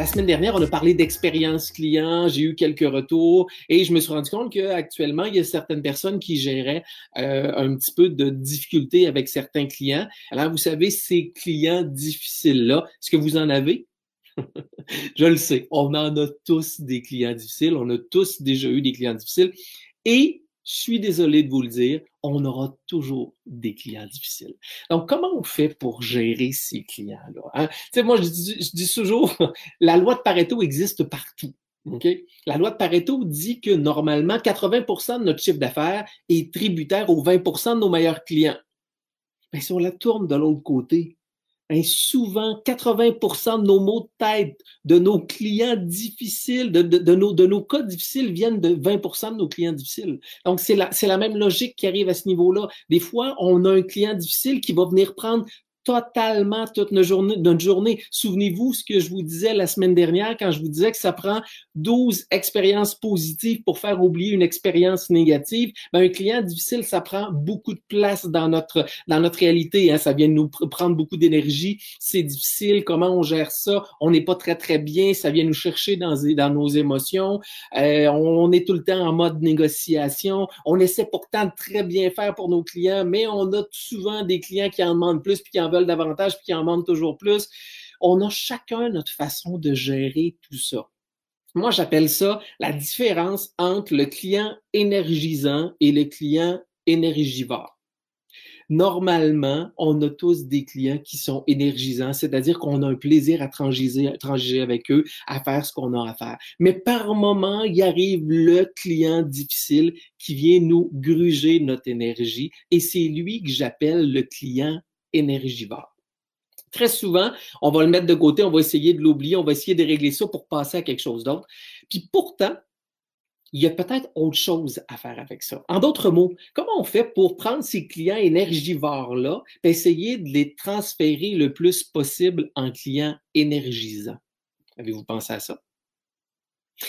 La semaine dernière, on a parlé d'expérience client, j'ai eu quelques retours et je me suis rendu compte qu'actuellement, il y a certaines personnes qui géraient euh, un petit peu de difficulté avec certains clients. Alors, vous savez, ces clients difficiles-là, est-ce que vous en avez? je le sais, on en a tous des clients difficiles, on a tous déjà eu des clients difficiles et je suis désolé de vous le dire, on aura toujours des clients difficiles. Donc, comment on fait pour gérer ces clients-là? Hein? Tu sais, moi, je dis, toujours, la loi de Pareto existe partout. Okay? La loi de Pareto dit que normalement, 80% de notre chiffre d'affaires est tributaire aux 20% de nos meilleurs clients. Mais si on la tourne de l'autre côté, Souvent 80% de nos maux de tête, de nos clients difficiles, de, nos, cas difficiles viennent de 20% de nos clients difficiles. Donc, c'est la, c'est la même logique qui arrive à ce niveau-là. Des fois, on a un client difficile qui va venir prendre totalement toute notre journée. Souvenez-vous ce que je vous disais la semaine dernière quand je vous disais que ça prend 12 expériences positives pour faire oublier une expérience négative. Ben, un client difficile, ça prend beaucoup de place dans notre, dans notre réalité. Hein. Ça vient nous prendre beaucoup d'énergie. C'est difficile. Comment on gère ça? On n'est pas très, très bien. Ça vient nous chercher dans, dans nos émotions. Euh, on est tout le temps en mode négociation. On essaie pourtant de très bien faire pour nos clients, mais on a souvent des clients qui en demandent plus puis qui en veulent davantage puis qui en demandent toujours plus. On a chacun notre façon de gérer tout ça. Moi, j'appelle ça la différence entre le client énergisant et le client énergivore. Normalement, on a tous des clients qui sont énergisants, c'est-à-dire qu'on a un plaisir à transiger, avec eux, à faire ce qu'on a à faire. Mais par moment, il arrive le client difficile qui vient nous gruger notre énergie et c'est lui que j'appelle le client énergivore. Très souvent, on va le mettre de côté, on va essayer de l'oublier, on va essayer de régler ça pour passer à quelque chose d'autre. Puis pourtant, il y a peut-être autre chose à faire avec ça. En d'autres mots, comment on fait pour prendre ces clients énergivores-là et essayer de les transférer le plus possible en clients énergisants? Avez-vous pensé à ça?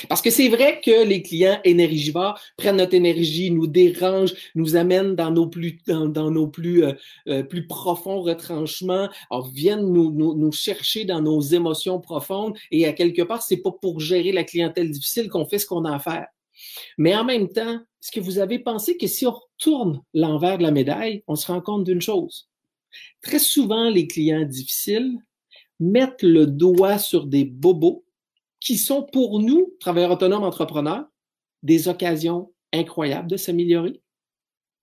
Parce que c'est vrai que les clients énergivores prennent notre énergie, nous dérangent, nous amènent dans nos plus, dans, nos plus, euh, euh, plus profonds retranchements, viennent nous, nous, nous, chercher dans nos émotions profondes et à quelque part, c'est pas pour gérer la clientèle difficile qu'on fait ce qu'on a à faire. Mais en même temps, est-ce que vous avez pensé que si on retourne l'envers de la médaille, on se rend compte d'une chose? Très souvent, les clients difficiles mettent le doigt sur des bobos qui sont pour nous, travailleurs autonomes, entrepreneurs, des occasions incroyables de s'améliorer,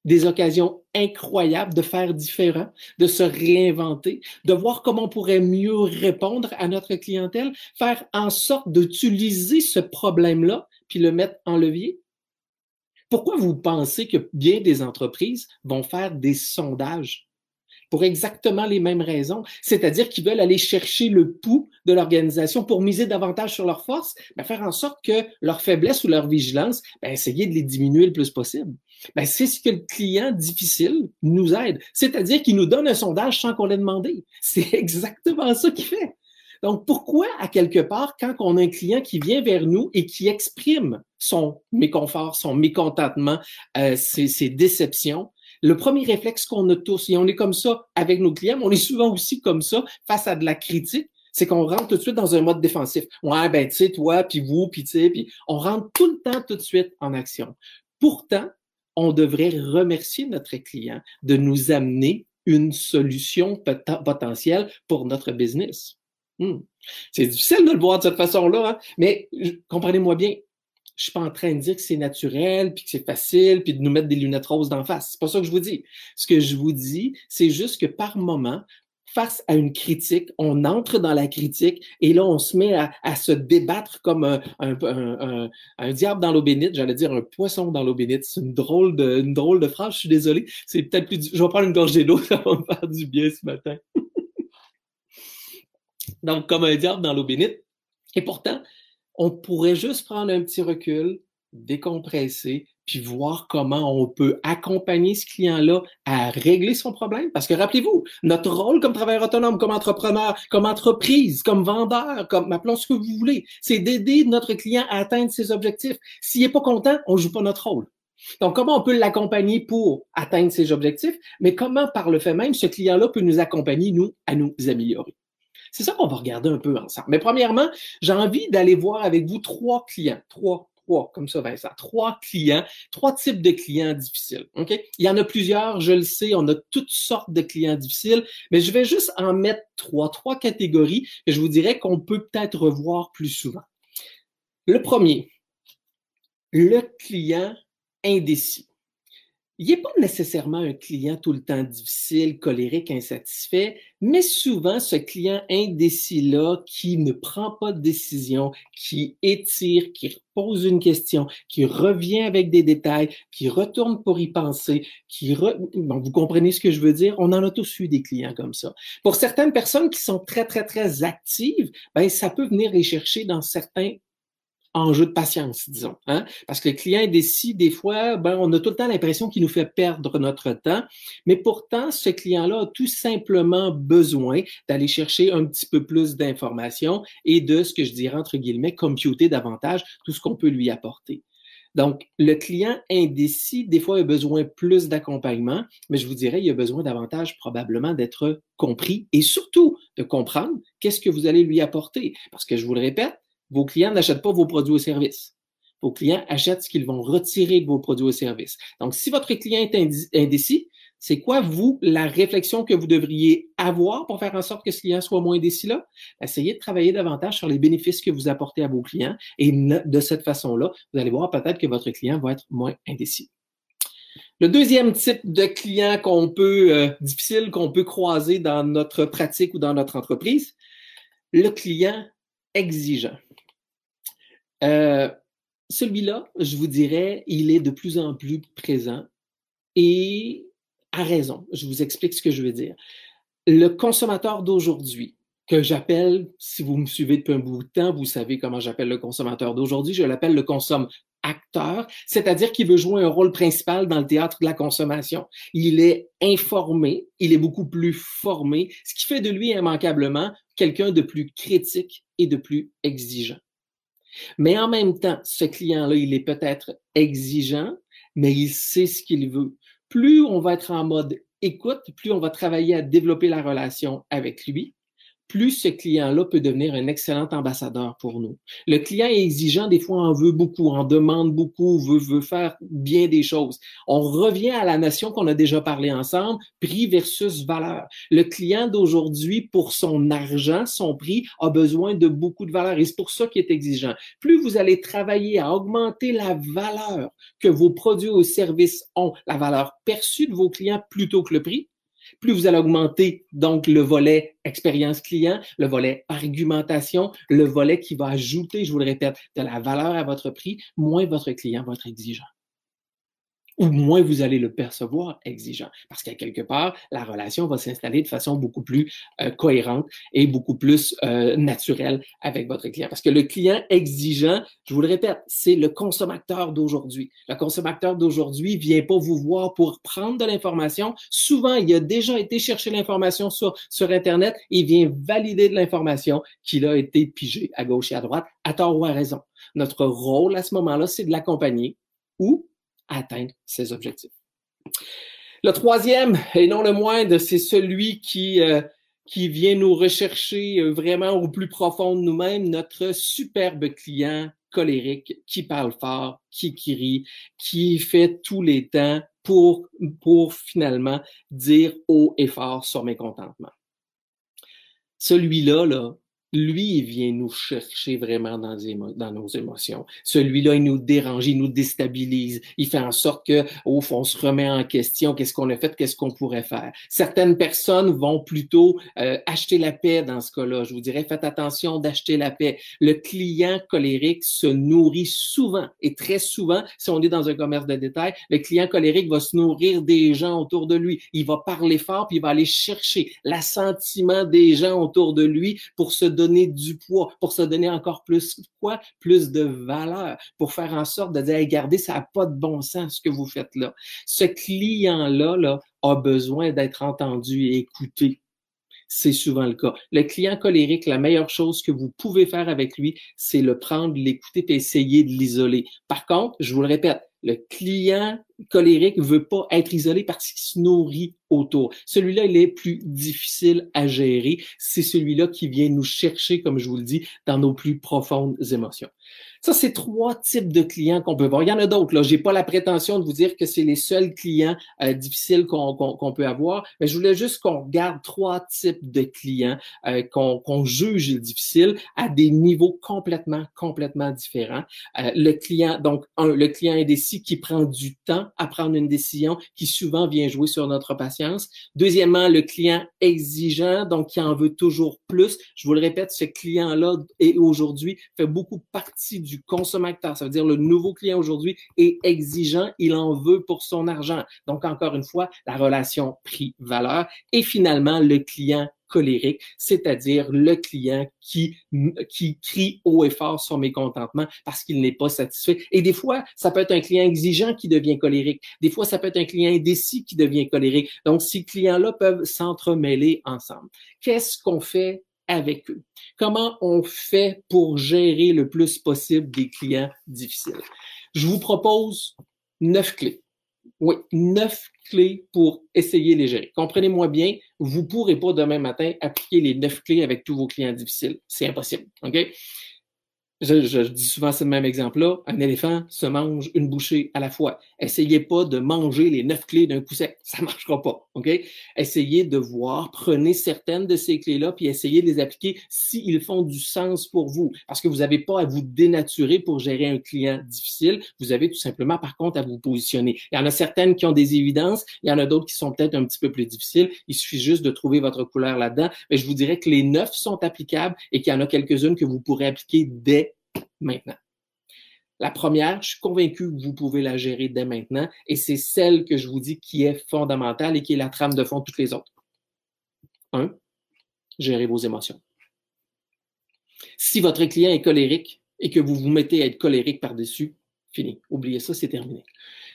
des occasions incroyables de faire différent, de se réinventer, de voir comment on pourrait mieux répondre à notre clientèle, faire en sorte d'utiliser ce problème-là, puis le mettre en levier. Pourquoi vous pensez que bien des entreprises vont faire des sondages? Pour exactement les mêmes raisons, c'est-à-dire qu'ils veulent aller chercher le pouls de l'organisation pour miser davantage sur leurs forces, ben faire en sorte que leur faiblesse ou leur vigilance, ben essayer de les diminuer le plus possible. Ben c'est ce que le client difficile nous aide, c'est-à-dire qu'il nous donne un sondage sans qu'on l'ait demandé. C'est exactement ça qu'il fait. Donc, pourquoi, à quelque part, quand on a un client qui vient vers nous et qui exprime son méconfort, son mécontentement, euh, ses, ses, déceptions, le premier réflexe qu'on a tous, et on est comme ça avec nos clients, mais on est souvent aussi comme ça face à de la critique, c'est qu'on rentre tout de suite dans un mode défensif. Ouais, ben, tu sais, toi, puis vous, puis tu sais, puis on rentre tout le temps, tout de suite en action. Pourtant, on devrait remercier notre client de nous amener une solution potentielle pour notre business. Hmm. C'est difficile de le voir de cette façon-là, hein? mais comprenez-moi bien, je suis pas en train de dire que c'est naturel, puis que c'est facile, puis de nous mettre des lunettes roses d'en face. C'est pas ça que je vous dis. Ce que je vous dis, c'est juste que par moment, face à une critique, on entre dans la critique et là, on se met à, se débattre comme un, diable dans l'eau bénite, j'allais dire un poisson dans l'eau bénite. C'est une drôle de, drôle de phrase, je suis désolé. C'est peut-être plus... Je vais prendre une gorgée d'eau, ça va me faire du bien ce matin. Donc, comme un diable dans l'eau bénite. Et pourtant, on pourrait juste prendre un petit recul, décompresser, puis voir comment on peut accompagner ce client-là à régler son problème. Parce que rappelez-vous, notre rôle comme travailleur autonome, comme entrepreneur, comme entreprise, comme vendeur, comme appelons ce que vous voulez, c'est d'aider notre client à atteindre ses objectifs. S'il n'est pas content, on ne joue pas notre rôle. Donc, comment on peut l'accompagner pour atteindre ses objectifs, mais comment, par le fait même, ce client-là peut nous accompagner, nous, à nous améliorer? C'est ça qu'on va regarder un peu ensemble. Mais premièrement, j'ai envie d'aller voir avec vous trois clients, trois, trois, comme ça, Vincent, trois clients, trois types de clients difficiles. OK? Il y en a plusieurs, je le sais, on a toutes sortes de clients difficiles, mais je vais juste en mettre trois, trois catégories que je vous dirais qu'on peut peut-être revoir plus souvent. Le premier, le client indécis il n'est pas nécessairement un client tout le temps difficile, colérique, insatisfait, mais souvent ce client indécis-là qui ne prend pas de décision, qui étire, qui pose une question, qui revient avec des détails, qui retourne pour y penser, qui... Bon, vous comprenez ce que je veux dire? On en a tous eu des clients comme ça. Pour certaines personnes qui sont très, très, très actives, ben, ça peut venir les chercher dans certains enjeu de patience, disons. Hein? Parce que le client décide des fois, ben, on a tout le temps l'impression qu'il nous fait perdre notre temps, mais pourtant, ce client-là a tout simplement besoin d'aller chercher un petit peu plus d'informations et de ce que je dirais, entre guillemets, computer davantage tout ce qu'on peut lui apporter. Donc, le client indécis, des fois, a besoin plus d'accompagnement, mais je vous dirais, il a besoin davantage probablement d'être compris et surtout de comprendre qu'est-ce que vous allez lui apporter. Parce que je vous le répète, vos clients n'achètent pas vos produits ou services. Vos clients achètent ce qu'ils vont retirer de vos produits ou services. Donc, si votre client est indécis, c'est quoi, vous, la réflexion que vous devriez avoir pour faire en sorte que ce client soit moins indécis-là? Essayez de travailler davantage sur les bénéfices que vous apportez à vos clients et de cette façon-là, vous allez voir peut-être que votre client va être moins indécis. Le deuxième type de client qu'on peut, euh, difficile qu'on peut croiser dans notre pratique ou dans notre entreprise, le client exigeant. Euh, celui-là, je vous dirais, il est de plus en plus présent et à raison. Je vous explique ce que je veux dire. Le consommateur d'aujourd'hui, que j'appelle, si vous me suivez depuis un bout de temps, vous savez comment j'appelle le consommateur d'aujourd'hui, je l'appelle le consomme acteur, c'est-à-dire qu'il veut jouer un rôle principal dans le théâtre de la consommation. Il est informé, il est beaucoup plus formé, ce qui fait de lui immanquablement quelqu'un de plus critique et de plus exigeant. Mais en même temps, ce client-là, il est peut-être exigeant, mais il sait ce qu'il veut. Plus on va être en mode écoute, plus on va travailler à développer la relation avec lui, plus ce client-là peut devenir un excellent ambassadeur pour nous. Le client est exigeant, des fois en veut beaucoup, en demande beaucoup, veut, veut faire bien des choses. On revient à la notion qu'on a déjà parlé ensemble, prix versus valeur. Le client d'aujourd'hui, pour son argent, son prix, a besoin de beaucoup de valeur et c'est pour ça qu'il est exigeant. Plus vous allez travailler à augmenter la valeur que vos produits ou services ont, la valeur perçue de vos clients plutôt que le prix, plus vous allez augmenter donc le volet expérience client, le volet argumentation, le volet qui va ajouter, je vous le répète, de la valeur à votre prix, moins votre client va être exigeant ou moins vous allez le percevoir exigeant. Parce qu'à quelque part, la relation va s'installer de façon beaucoup plus euh, cohérente et beaucoup plus euh, naturelle avec votre client. Parce que le client exigeant, je vous le répète, c'est le consommateur d'aujourd'hui. Le consommateur d'aujourd'hui vient pas vous voir pour prendre de l'information. Souvent, il a déjà été chercher l'information sur, sur Internet et vient valider de l'information qu'il a été pigé à gauche et à droite, à tort ou à raison. Notre rôle à ce moment-là, c'est de l'accompagner ou atteindre ses objectifs. Le troisième, et non le moindre, c'est celui qui, euh, qui vient nous rechercher euh, vraiment au plus profond de nous-mêmes, notre superbe client colérique qui parle fort, qui, qui rit, qui fait tous les temps pour, pour finalement dire haut et fort sur mes contentements. Celui-là, là, lui, il vient nous chercher vraiment dans, nos émotions. Celui-là, il nous dérange, il nous déstabilise. Il fait en sorte que, au fond, on se remet en question. Qu'est-ce qu'on a fait? Qu'est-ce qu'on pourrait faire? Certaines personnes vont plutôt euh, acheter la paix dans ce cas-là. Je vous dirais, faites attention d'acheter la paix. Le client colérique se nourrit souvent et très souvent, si on est dans un commerce de détail, le client colérique va se nourrir des gens autour de lui. Il va parler fort, puis il va aller chercher l'assentiment des gens autour de lui pour se donner du poids, pour se donner encore plus quoi? Plus de valeur, pour faire en sorte de dire, regardez, ça n'a pas de bon sens ce que vous faites là. Ce client-là là, a besoin d'être entendu et écouté. C'est souvent le cas. Le client colérique, la meilleure chose que vous pouvez faire avec lui, c'est le prendre, l'écouter et essayer de l'isoler. Par contre, je vous le répète, le client colérique veut pas être isolé parce qu'il se nourrit autour. Celui-là, il est plus difficile à gérer. C'est celui-là qui vient nous chercher, comme je vous le dis, dans nos plus profondes émotions. Ça, c'est trois types de clients qu'on peut voir. Il y en a d'autres. Là, j'ai pas la prétention de vous dire que c'est les seuls clients euh, difficiles qu'on peut avoir, mais je voulais juste qu'on regarde trois types de clients euh, qu'on juge difficiles à des niveaux complètement, complètement différents. Euh, le client, donc un, le client indécis qui prend du temps à prendre une décision, qui souvent vient jouer sur notre patience. Deuxièmement, le client exigeant, donc qui en veut toujours plus. Je vous le répète, ce client-là et aujourd'hui fait beaucoup partie du consommateur. Ça veut dire le nouveau client aujourd'hui est exigeant, il en veut pour son argent. Donc, encore une fois, la relation prix-valeur. Et finalement, le client colérique, c'est-à-dire le client qui, qui crie haut et fort son mécontentement parce qu'il n'est pas satisfait. Et des fois, ça peut être un client exigeant qui devient colérique. Des fois, ça peut être un client indécis qui devient colérique. Donc, ces clients-là peuvent s'entremêler ensemble. Qu'est-ce qu'on fait avec eux? Comment on fait pour gérer le plus possible des clients difficiles? Je vous propose neuf clés. Oui, neuf clés pour essayer les gérer. Comprenez-moi bien, vous ne pourrez pas demain matin appliquer les neuf clés avec tous vos clients difficiles. C'est impossible. OK? Je, dis souvent ce même exemple-là, un éléphant se mange une bouchée à la fois. Essayez pas de manger les neuf clés d'un coup sec, ça marchera pas, ok? Essayez de voir, prenez certaines de ces clés-là, puis essayez de les appliquer s'ils font du sens pour vous, parce que vous n'avez pas à vous dénaturer pour gérer un client difficile, vous avez tout simplement, par contre, à vous positionner. Il y en a certaines qui ont des évidences, il y en a d'autres qui sont peut-être un petit peu plus difficiles, il suffit juste de trouver votre couleur là-dedans, mais je vous dirais que les neuf sont applicables et qu'il y en a quelques-unes que vous pourrez appliquer dès maintenant. La première, je suis convaincu que vous pouvez la gérer dès maintenant et c'est celle que je vous dis qui est fondamentale et qui est la trame de fond de toutes les autres. Un, gérer vos émotions. Si votre client est colérique et que vous vous mettez à être colérique par-dessus, fini. Oubliez ça, c'est terminé.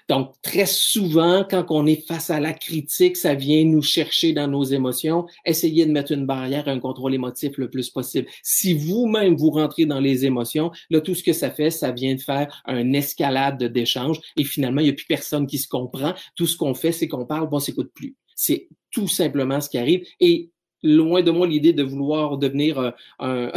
Donc, très souvent, quand on est face à la critique, ça vient nous chercher dans nos émotions. Essayez de mettre une barrière, un contrôle émotif le plus possible. Si vous-même vous rentrez dans les émotions, là, tout ce que ça fait, ça vient de faire un escalade d'échange et finalement, il n'y a plus personne qui se comprend. Tout ce qu'on fait, c'est qu'on parle, on s'écoute plus. C'est tout simplement ce qui arrive. Loin de moi l'idée de vouloir devenir euh,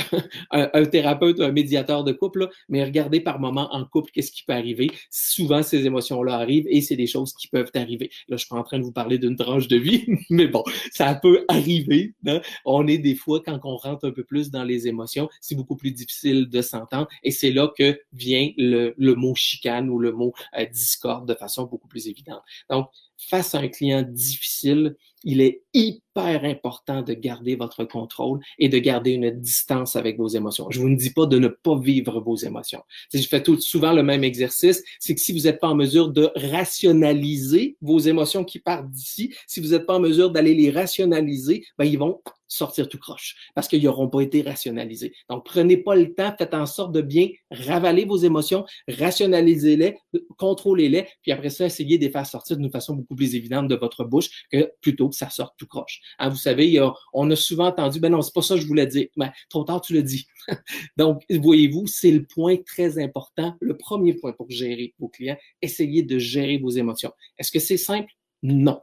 un, thérapeute, un médiateur de couple, mais regardez par moment en couple qu'est-ce qui peut arriver. Souvent, ces émotions-là arrivent et c'est des choses qui peuvent arriver. Là, je suis en train de vous parler d'une tranche de vie, mais bon, ça peut arriver. Hein. On est des fois, quand on rentre un peu plus dans les émotions, c'est beaucoup plus difficile de s'entendre et c'est là que vient le, le, mot chicane ou le mot euh, discorde de façon beaucoup plus évidente. Donc, face à un client difficile, il est hyper important de garder votre contrôle et de garder une distance avec vos émotions. Je vous ne dis pas de ne pas vivre vos émotions. je fais souvent le même exercice, c'est que si vous n'êtes pas en mesure de rationaliser vos émotions qui partent d'ici, si vous n'êtes pas en mesure d'aller les rationaliser, ben, ils vont sortir tout croche parce qu'ils n'auront pas été rationalisés. Donc, prenez pas le temps, faites en sorte de bien ravaler vos émotions, rationalisez-les, contrôlez-les, puis après ça, essayez de les faire sortir d'une façon beaucoup plus évidente de votre bouche que plutôt que ça sorte tout croche. Hein, vous savez, on a souvent entendu, ben non, c'est pas ça que je voulais dire. Ben, trop tard, tu le dis. Donc, voyez-vous, c'est le point très important, le premier point pour gérer vos clients. Essayez de gérer vos émotions. Est-ce que c'est simple? Non.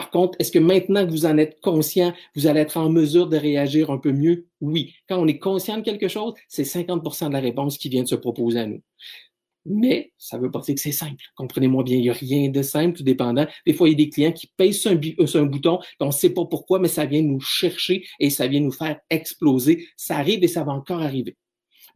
Par contre, est-ce que maintenant que vous en êtes conscient, vous allez être en mesure de réagir un peu mieux? Oui. Quand on est conscient de quelque chose, c'est 50% de la réponse qui vient de se proposer à nous. Mais ça veut pas dire que c'est simple. Comprenez-moi bien, il n'y a rien de simple, tout dépendant. Des fois, il y a des clients qui pèsent sur un, euh, bouton, on ne sait pas pourquoi, mais ça vient nous chercher et ça vient nous faire exploser. Ça arrive et ça va encore arriver.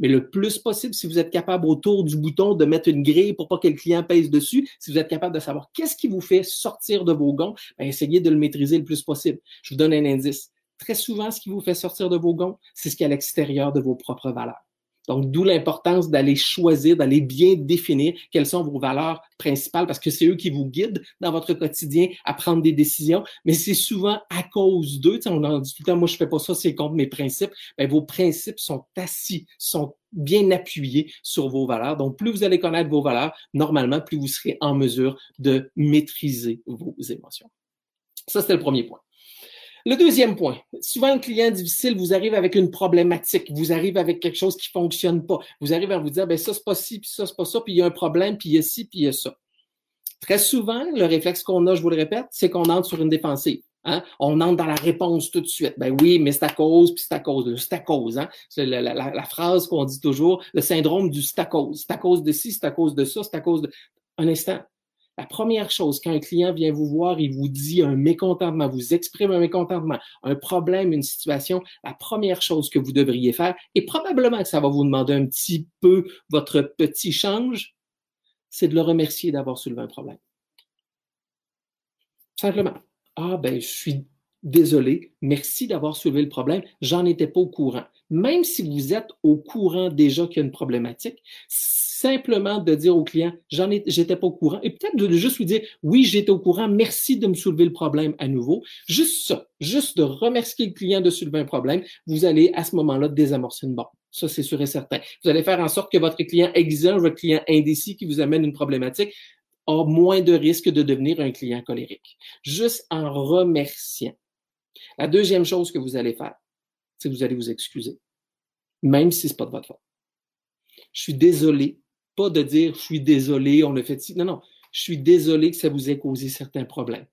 Mais le plus possible, si vous êtes capable autour du bouton de mettre une grille pour pas que le client pèse dessus, si vous êtes capable de savoir qu'est-ce qui vous fait sortir de vos gonds, ben essayez de le maîtriser le plus possible. Je vous donne un indice. Très souvent, ce qui vous fait sortir de vos gonds, c'est ce qui est à l'extérieur de vos propres valeurs. Donc, d'où l'importance d'aller choisir, d'aller bien définir quelles sont vos valeurs principales, parce que c'est eux qui vous guident dans votre quotidien à prendre des décisions, mais c'est souvent à cause d'eux. On en dit tout le temps, moi, je fais pas ça, c'est contre mes principes. Mais vos principes sont assis, sont bien appuyés sur vos valeurs. Donc, plus vous allez connaître vos valeurs, normalement, plus vous serez en mesure de maîtriser vos émotions. Ça, c'était le premier point. Le deuxième point, souvent un client difficile vous arrive avec une problématique, vous arrive avec quelque chose qui fonctionne pas. Vous arrivez à vous dire, ben ça c'est pas ci, puis ça c'est pas ça, puis il y a un problème, puis il y a ci, puis il y a ça. Très souvent, le réflexe qu'on a, je vous le répète, c'est qu'on entre sur une défensive. Hein? On entre dans la réponse tout de suite. Ben oui, mais c'est à cause, puis c'est à cause de. C'est à cause. Hein? C'est la, la, la, phrase qu'on dit toujours, le syndrome du c'est à cause. C'est à cause de ci, c'est à cause de ça, c'est à cause de. Un instant. La première chose, quand un client vient vous voir, il vous dit un mécontentement, vous exprime un mécontentement, un problème, une situation, la première chose que vous devriez faire, et probablement que ça va vous demander un petit peu votre petit change, c'est de le remercier d'avoir soulevé un problème. Simplement. Ah, ben, je suis désolé, merci d'avoir soulevé le problème, j'en étais pas au courant. Même si vous êtes au courant déjà qu'il y a une problématique, simplement de dire au client, j'en ai, j'étais pas au courant, et peut-être de juste lui dire, oui, j'étais au courant, merci de me soulever le problème à nouveau. Juste ça, juste de remercier le client de soulever un problème, vous allez à ce moment-là désamorcer une bombe. Ça, c'est sûr et certain. Vous allez faire en sorte que votre client exigeant, votre client indécis qui vous amène une problématique, a moins de risque de devenir un client colérique. Juste en remerciant. La deuxième chose que vous allez faire, c'est que vous allez vous excuser. Même si c'est pas de votre faute. Je suis désolé pas de dire je suis désolé, on a fait. Non, non. Je suis désolé que ça vous ait causé certains problèmes.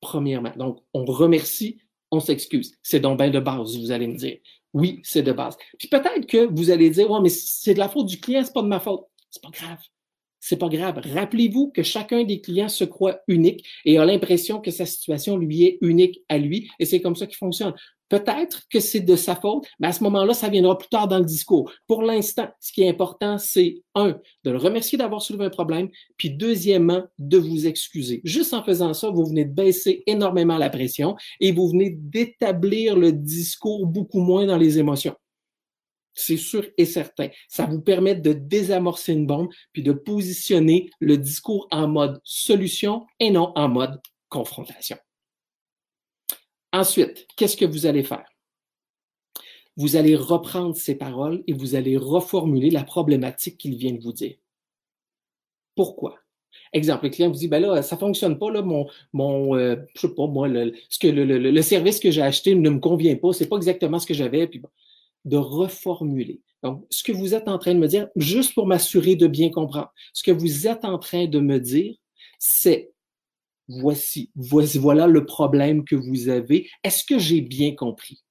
Premièrement. Donc, on remercie, on s'excuse. C'est donc bien de base, vous allez me dire. Oui, c'est de base. Puis peut-être que vous allez dire, ouais, mais c'est de la faute du client, c'est pas de ma faute. C'est pas grave. C'est pas grave. Rappelez-vous que chacun des clients se croit unique et a l'impression que sa situation lui est unique à lui et c'est comme ça qu'il fonctionne. Peut-être que c'est de sa faute, mais à ce moment-là, ça viendra plus tard dans le discours. Pour l'instant, ce qui est important, c'est un, de le remercier d'avoir soulevé un problème, puis deuxièmement, de vous excuser. Juste en faisant ça, vous venez de baisser énormément la pression et vous venez d'établir le discours beaucoup moins dans les émotions. C'est sûr et certain. Ça vous permet de désamorcer une bombe puis de positionner le discours en mode solution et non en mode confrontation. Ensuite, qu'est-ce que vous allez faire? Vous allez reprendre ces paroles et vous allez reformuler la problématique qu'il vient de vous dire. Pourquoi? Exemple, le client vous dit, ben là, ça fonctionne pas, là, mon, mon euh, je sais pas, moi, le, ce que le, le, service que j'ai acheté ne me convient pas, c'est pas exactement ce que j'avais, puis de reformuler. Donc, ce que vous êtes en train de me dire, juste pour m'assurer de bien comprendre, ce que vous êtes en train de me dire, c'est voici, voici, voilà le problème que vous avez. Est-ce que j'ai bien compris?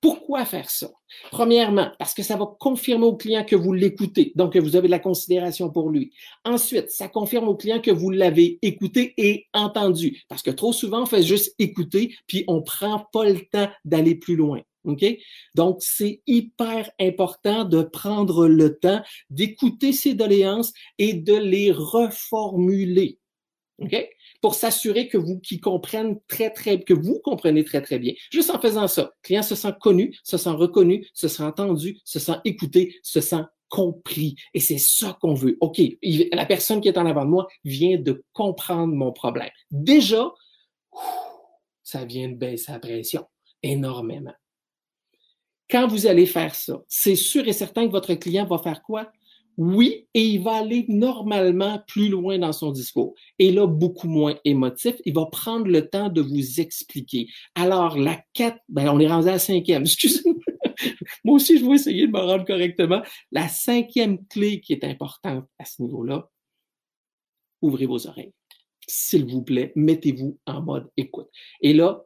Pourquoi faire ça? Premièrement, parce que ça va confirmer au client que vous l'écoutez, donc que vous avez de la considération pour lui. Ensuite, ça confirme au client que vous l'avez écouté et entendu, parce que trop souvent, on fait juste écouter, puis on prend pas le temps d'aller plus loin. OK? Donc, c'est hyper important de prendre le temps d'écouter ces doléances et de les reformuler. OK? pour s'assurer que vous qui comprennent très, très, que vous comprenez très, très bien. Juste en faisant ça, le client se sent connu, se sent reconnu, se sent entendu, se sent écouté, se sent compris. Et c'est ça qu'on veut. OK, la personne qui est en avant de moi vient de comprendre mon problème. Déjà, ça vient de baisser la pression énormément. Quand vous allez faire ça, c'est sûr et certain que votre client va faire quoi? Oui, et il va aller normalement plus loin dans son discours. Et là, beaucoup moins émotif. Il va prendre le temps de vous expliquer. Alors, la quatre, ben, on est rendu à la cinquième. Excusez-moi. Moi aussi, je vais essayer de me rendre correctement. La cinquième clé qui est importante à ce niveau-là, ouvrez vos oreilles. S'il vous plaît, mettez-vous en mode écoute. Et là,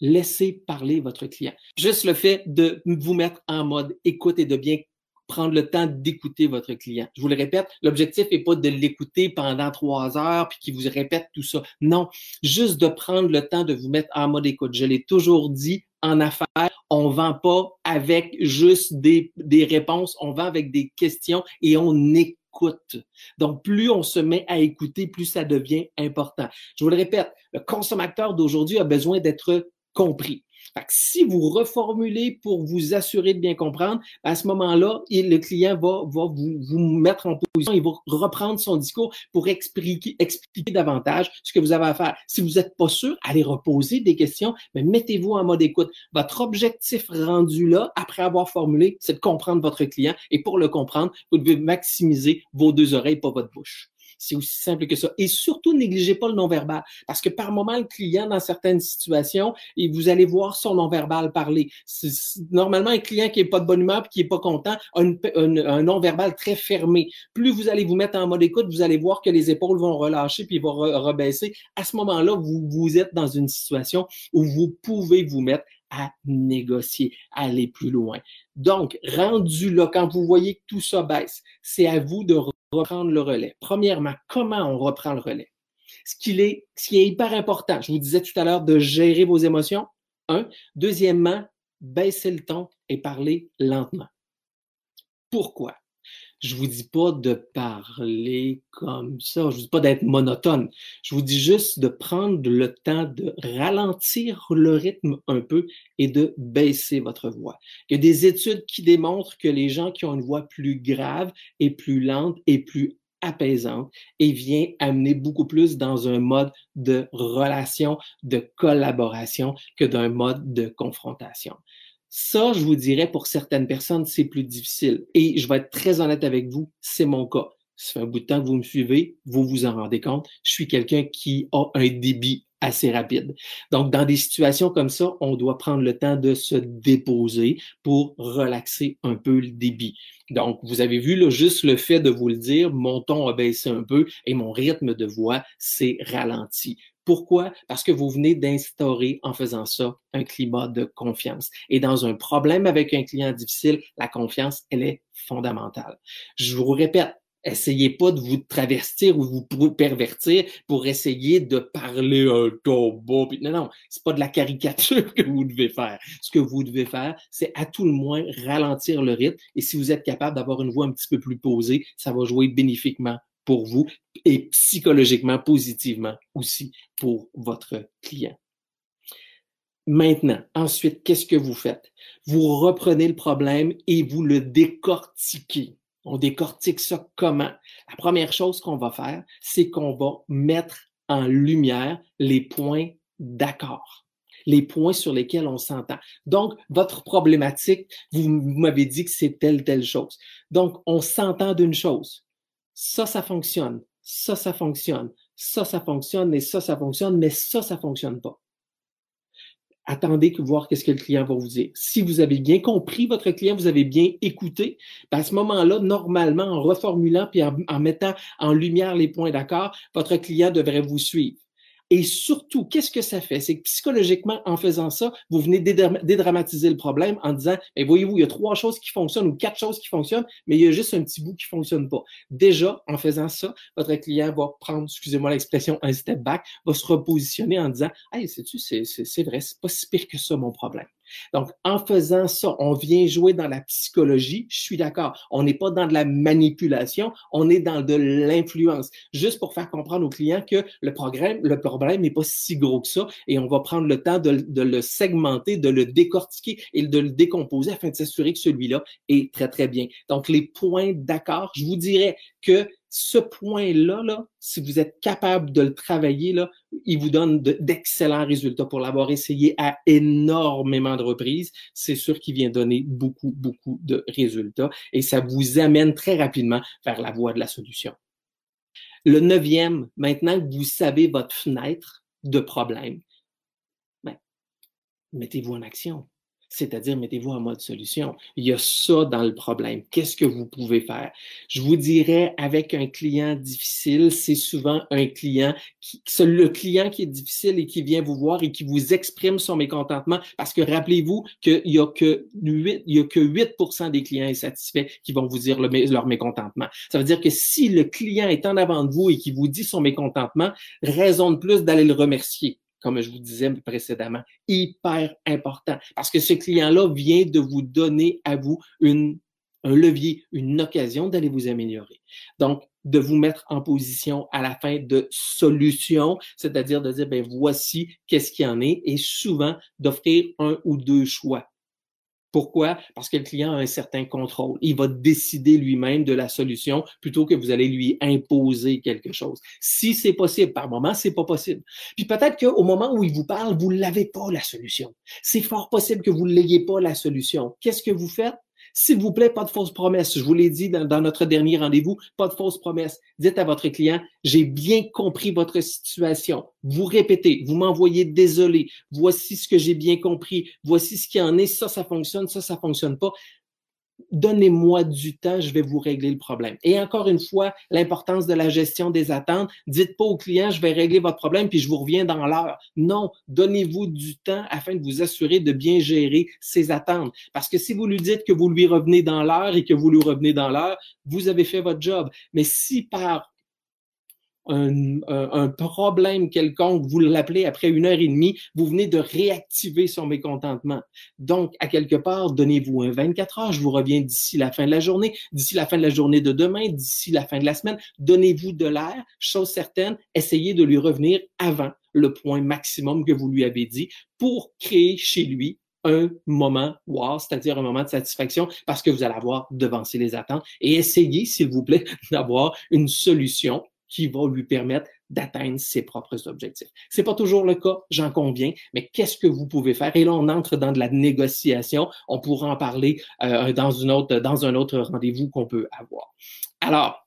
laissez parler votre client. Juste le fait de vous mettre en mode écoute et de bien prendre le temps d'écouter votre client. Je vous le répète, l'objectif n'est pas de l'écouter pendant trois heures puis qu'il vous répète tout ça. Non, juste de prendre le temps de vous mettre en mode écoute. Je l'ai toujours dit, en affaires, on vend pas avec juste des, des réponses, on vend avec des questions et on écoute. Donc, plus on se met à écouter, plus ça devient important. Je vous le répète, le consommateur d'aujourd'hui a besoin d'être compris si vous reformulez pour vous assurer de bien comprendre, à ce moment-là, le client va, vous, mettre en position, il va reprendre son discours pour expliquer, expliquer davantage ce que vous avez à faire. Si vous n'êtes pas sûr, allez reposer des questions, mais mettez-vous en mode écoute. Votre objectif rendu là, après avoir formulé, c'est de comprendre votre client. Et pour le comprendre, vous devez maximiser vos deux oreilles, pas votre bouche. C'est aussi simple que ça. Et surtout, négligez pas le non-verbal. Parce que par moment, le client, dans certaines situations, et vous allez voir son non-verbal parler. Normalement, un client qui est pas de bonne humeur qui est pas content a un non-verbal très fermé. Plus vous allez vous mettre en mode écoute, vous allez voir que les épaules vont relâcher puis vont rebaisser. À ce moment-là, vous, vous êtes dans une situation où vous pouvez vous mettre à négocier, à aller plus loin. Donc, rendu là, quand vous voyez que tout ça baisse, c'est à vous de reprendre le relais. Premièrement, comment on reprend le relais? Ce, qui est, hyper important, je vous disais tout à l'heure de gérer vos émotions. Un. Deuxièmement, baisser le ton et parler lentement. Pourquoi? Je vous dis pas de parler comme ça. Je vous dis pas d'être monotone. Je vous dis juste de prendre le temps de ralentir le rythme un peu et de baisser votre voix. Il y a des études qui démontrent que les gens qui ont une voix plus grave et plus lente et plus apaisante et vient amener beaucoup plus dans un mode de relation, de collaboration que d'un mode de confrontation. Ça, je vous dirais, pour certaines personnes, c'est plus difficile. Et je vais être très honnête avec vous, c'est mon cas. Ça fait un bout de temps que vous me suivez, vous vous en rendez compte. Je suis quelqu'un qui a un débit assez rapide. Donc, dans des situations comme ça, on doit prendre le temps de se déposer pour relaxer un peu le débit. Donc, vous avez vu, là, juste le fait de vous le dire, mon ton a baissé un peu et mon rythme de voix s'est ralenti. Pourquoi? Parce que vous venez d'instaurer, en faisant ça, un climat de confiance. Et dans un problème avec un client difficile, la confiance, elle est fondamentale. Je vous répète, essayez pas de vous travestir ou vous pervertir pour essayer de parler un ton beau. Non, non, c'est pas de la caricature que vous devez faire. Ce que vous devez faire, c'est à tout le moins ralentir le rythme. Et si vous êtes capable d'avoir une voix un petit peu plus posée, ça va jouer bénéfiquement pour vous et psychologiquement positivement aussi pour votre client. Maintenant, ensuite, qu'est-ce que vous faites? Vous reprenez le problème et vous le décortiquez. On décortique ça comment? La première chose qu'on va faire, c'est qu'on va mettre en lumière les points d'accord les points sur lesquels on s'entend. Donc, votre problématique, vous m'avez dit que c'est telle, telle chose. Donc, on s'entend d'une chose ça, ça fonctionne, ça, ça fonctionne, ça, ça fonctionne, et ça, ça fonctionne, mais ça, ça fonctionne pas. Attendez que voir qu'est-ce que le client va vous dire. Si vous avez bien compris votre client, vous avez bien écouté, ben, à ce moment-là, normalement, en reformulant puis en mettant en lumière les points d'accord, votre client devrait vous suivre. Et surtout, qu'est-ce que ça fait? C'est que psychologiquement, en faisant ça, vous venez dédramatiser le problème en disant, mais voyez-vous, il y a trois choses qui fonctionnent ou quatre choses qui fonctionnent, mais il y a juste un petit bout qui fonctionne pas. Déjà, en faisant ça, votre client va prendre, excusez-moi l'expression, un step back, va se repositionner en disant, hey, sais-tu, c'est vrai, c'est pas si pire que ça mon problème. Donc, en faisant ça, on vient jouer dans la psychologie. Je suis d'accord. On n'est pas dans de la manipulation, on est dans de l'influence. Juste pour faire comprendre aux clients que le problème, le problème n'est pas si gros que ça et on va prendre le temps de, de le segmenter, de le décortiquer et de le décomposer afin de s'assurer que celui-là est très, très bien. Donc, les points d'accord, je vous dirais que ce point-là, là, si vous êtes capable de le travailler, là, il vous donne d'excellents résultats. Pour l'avoir essayé à énormément de reprises, c'est sûr qu'il vient donner beaucoup, beaucoup de résultats et ça vous amène très rapidement vers la voie de la solution. Le neuvième, maintenant que vous savez votre fenêtre de problème, ben, mettez-vous en action c'est-à-dire mettez-vous en mode solution. Il y a ça dans le problème. Qu'est-ce que vous pouvez faire? Je vous dirais, avec un client difficile, c'est souvent un client qui, le client qui est difficile et qui vient vous voir et qui vous exprime son mécontentement, parce que rappelez-vous qu'il y a que 8, il y a que 8 des clients insatisfaits qui vont vous dire leur mécontentement. Ça veut dire que si le client est en avant de vous et qui vous dit son mécontentement, raison de plus d'aller le remercier comme je vous disais précédemment, hyper important parce que ce client-là vient de vous donner à vous une, un levier, une occasion d'aller vous améliorer. Donc, de vous mettre en position à la fin de solution, c'est-à-dire de dire, ben voici qu'est-ce qu'il y en est, et souvent d'offrir un ou deux choix. Pourquoi? Parce que le client a un certain contrôle. Il va décider lui-même de la solution plutôt que vous allez lui imposer quelque chose. Si c'est possible, par moment, c'est pas possible. Puis peut-être qu'au moment où il vous parle, vous l'avez pas la solution. C'est fort possible que vous l'ayez pas la solution. Qu'est-ce que vous faites? S'il vous plaît, pas de fausses promesses. Je vous l'ai dit dans, notre dernier rendez-vous, pas de fausses promesses. Dites à votre client, j'ai bien compris votre situation. Vous répétez, vous m'envoyez désolé. Voici ce que j'ai bien compris. Voici ce qui en est. Ça, ça fonctionne. Ça, ça fonctionne pas donnez-moi du temps, je vais vous régler le problème. Et encore une fois, l'importance de la gestion des attentes. Dites pas au client, je vais régler votre problème puis je vous reviens dans l'heure. Non, donnez-vous du temps afin de vous assurer de bien gérer ses attentes. Parce que si vous lui dites que vous lui revenez dans l'heure et que vous lui revenez dans l'heure, vous avez fait votre job. Mais si par un, problème quelconque, vous l'appelez après une heure et demie, vous venez de réactiver son mécontentement. Donc, à quelque part, donnez-vous un 24 heures, je vous reviens d'ici la fin de la journée, d'ici la fin de la journée de demain, d'ici la fin de la semaine, donnez-vous de l'air, chose certaine, essayez de lui revenir avant le point maximum que vous lui avez dit pour créer chez lui un moment wow, c'est-à-dire un moment de satisfaction parce que vous allez avoir devancé les attentes et essayez, s'il vous plaît, d'avoir une solution qui va lui permettre d'atteindre ses propres objectifs. C'est pas toujours le cas, j'en conviens, mais qu'est-ce que vous pouvez faire? Et là, on entre dans de la négociation. On pourra en parler euh, dans, une autre, dans un autre rendez-vous qu'on peut avoir. Alors,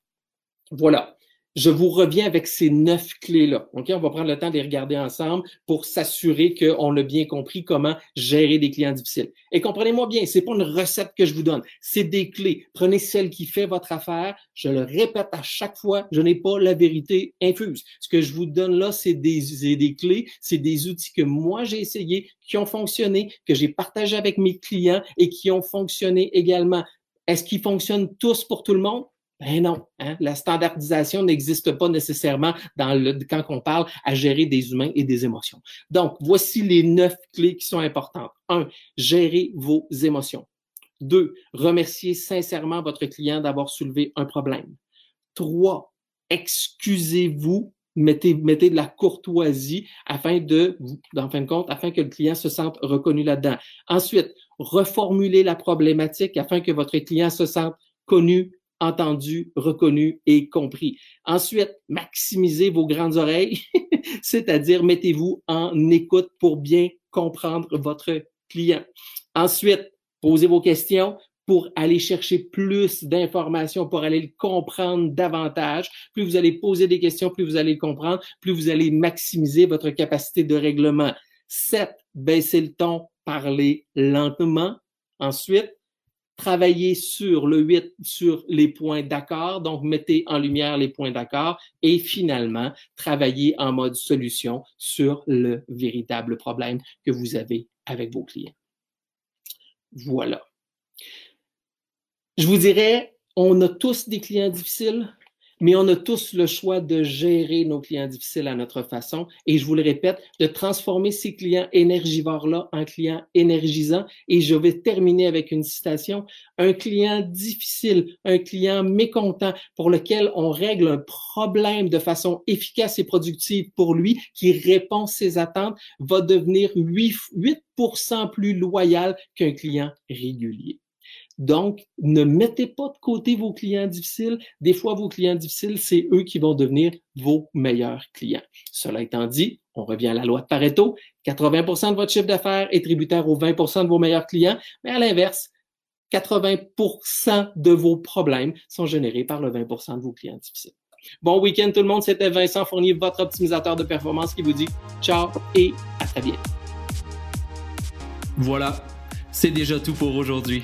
voilà je vous reviens avec ces neuf clés-là. On va prendre le temps de les regarder ensemble pour s'assurer qu'on a bien compris comment gérer des clients difficiles. Et comprenez-moi bien, c'est pas une recette que je vous donne. C'est des clés. Prenez celle qui fait votre affaire. Je le répète à chaque fois, je n'ai pas la vérité infuse. Ce que je vous donne là, c'est des, des clés, c'est des outils que moi j'ai essayé, qui ont fonctionné, que j'ai partagé avec mes clients et qui ont fonctionné également. Est-ce qu'ils fonctionnent tous pour tout le monde? Ben non, hein? la standardisation n'existe pas nécessairement dans le, quand on parle à gérer des humains et des émotions. Donc, voici les neuf clés qui sont importantes. Un, gérer vos émotions. Deux, remercier sincèrement votre client d'avoir soulevé un problème. Trois, excusez-vous, mettez, mettez de la courtoisie afin de, en fin de compte, afin que le client se sente reconnu là-dedans. Ensuite, reformuler la problématique afin que votre client se sente connu, entendu, reconnu et compris. Ensuite, maximisez vos grandes oreilles, c'est-à-dire mettez-vous en écoute pour bien comprendre votre client. Ensuite, posez vos questions pour aller chercher plus d'informations, pour aller le comprendre davantage. Plus vous allez poser des questions, plus vous allez le comprendre, plus vous allez maximiser votre capacité de règlement. Sept, baissez le ton, parlez lentement. Ensuite, travailler sur le 8, sur les points d'accord, donc mettez en lumière les points d'accord et finalement, travailler en mode solution sur le véritable problème que vous avez avec vos clients. Voilà. Je vous dirais, on a tous des clients difficiles, mais on a tous le choix de gérer nos clients difficiles à notre façon. Et je vous le répète, de transformer ces clients énergivores-là en clients énergisants. Et je vais terminer avec une citation. Un client difficile, un client mécontent pour lequel on règle un problème de façon efficace et productive pour lui, qui répond ses attentes, va devenir 8, 8 plus loyal qu'un client régulier. Donc, ne mettez pas de côté vos clients difficiles. Des fois, vos clients difficiles, c'est eux qui vont devenir vos meilleurs clients. Cela étant dit, on revient à la loi de Pareto. 80% de votre chiffre d'affaires est tributaire aux 20% de vos meilleurs clients, mais à l'inverse, 80% de vos problèmes sont générés par le 20% de vos clients difficiles. Bon week-end tout le monde, c'était Vincent Fournier, votre optimisateur de performance qui vous dit ciao et à très bientôt. Voilà, C'est déjà tout pour aujourd'hui.